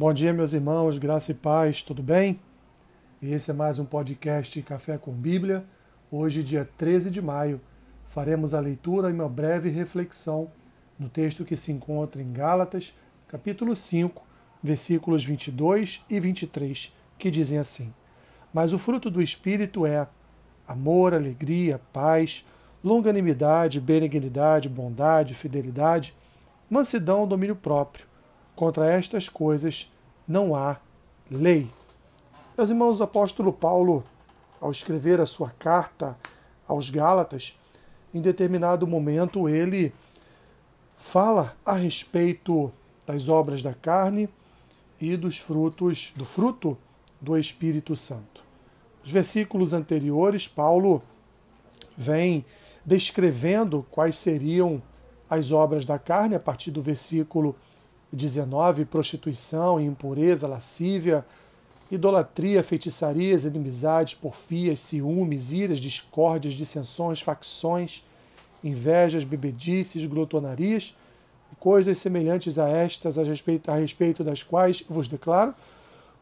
Bom dia, meus irmãos, graça e paz, tudo bem? Esse é mais um podcast Café com Bíblia. Hoje, dia 13 de maio, faremos a leitura e uma breve reflexão no texto que se encontra em Gálatas, capítulo 5, versículos 22 e 23, que dizem assim: Mas o fruto do Espírito é amor, alegria, paz, longanimidade, benignidade, bondade, fidelidade, mansidão, domínio próprio Contra estas coisas não há lei. Meus irmãos, o apóstolo Paulo, ao escrever a sua carta aos Gálatas, em determinado momento ele fala a respeito das obras da carne e dos frutos, do fruto do Espírito Santo. Os versículos anteriores, Paulo vem descrevendo quais seriam as obras da carne, a partir do versículo 19, prostituição, impureza, lascívia, idolatria, feitiçarias, inimizades, porfias, ciúmes, iras, discórdias, dissensões, facções, invejas, bebedices, glotonarias coisas semelhantes a estas, a respeito, a respeito das quais vos declaro,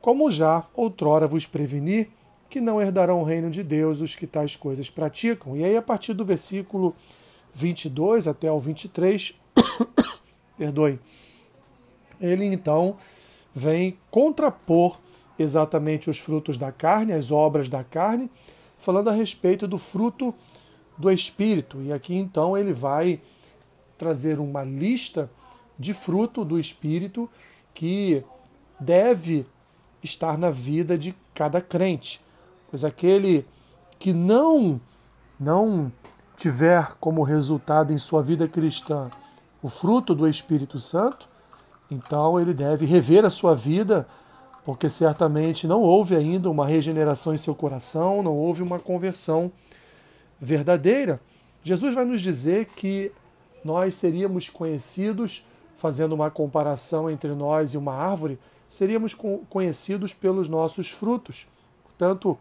como já outrora vos preveni, que não herdarão o reino de Deus os que tais coisas praticam. E aí, a partir do versículo 22 até o 23, perdoe, ele então vem contrapor exatamente os frutos da carne, as obras da carne, falando a respeito do fruto do Espírito. E aqui então ele vai trazer uma lista de fruto do Espírito que deve estar na vida de cada crente. Pois aquele que não não tiver como resultado em sua vida cristã o fruto do Espírito Santo, então ele deve rever a sua vida, porque certamente não houve ainda uma regeneração em seu coração, não houve uma conversão verdadeira. Jesus vai nos dizer que nós seríamos conhecidos, fazendo uma comparação entre nós e uma árvore, seríamos conhecidos pelos nossos frutos. Portanto,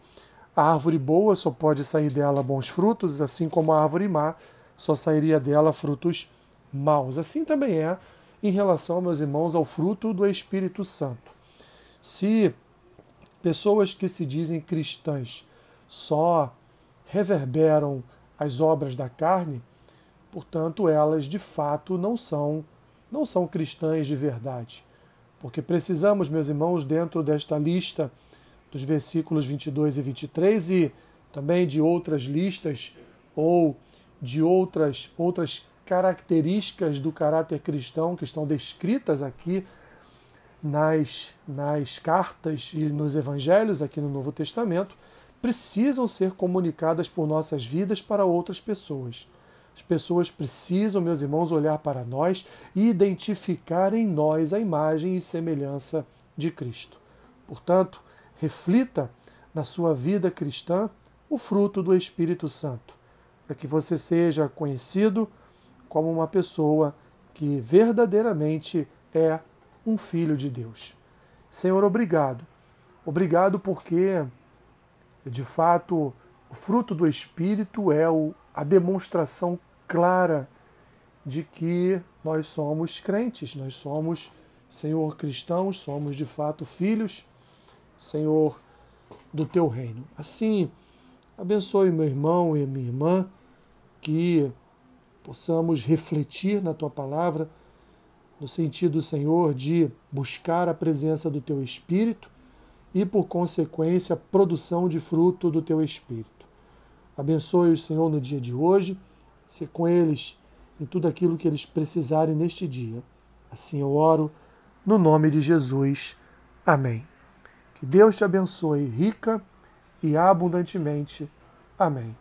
a árvore boa só pode sair dela bons frutos, assim como a árvore má só sairia dela frutos maus. Assim também é em relação, meus irmãos, ao fruto do Espírito Santo. Se pessoas que se dizem cristãs só reverberam as obras da carne, portanto, elas de fato não são não são cristãs de verdade. Porque precisamos, meus irmãos, dentro desta lista dos versículos 22 e 23 e também de outras listas ou de outras outras características do caráter cristão que estão descritas aqui nas, nas cartas e nos evangelhos, aqui no Novo Testamento, precisam ser comunicadas por nossas vidas para outras pessoas. As pessoas precisam, meus irmãos, olhar para nós e identificar em nós a imagem e semelhança de Cristo. Portanto, reflita na sua vida cristã o fruto do Espírito Santo, para que você seja conhecido como uma pessoa que verdadeiramente é um filho de Deus. Senhor, obrigado. Obrigado porque, de fato, o fruto do Espírito é a demonstração clara de que nós somos crentes, nós somos, Senhor, cristãos, somos de fato filhos, Senhor, do teu reino. Assim, abençoe meu irmão e minha irmã que possamos refletir na tua palavra, no sentido, Senhor, de buscar a presença do teu Espírito e, por consequência, a produção de fruto do teu Espírito. Abençoe o Senhor no dia de hoje, se com eles em tudo aquilo que eles precisarem neste dia. Assim eu oro, no nome de Jesus. Amém. Que Deus te abençoe rica e abundantemente. Amém.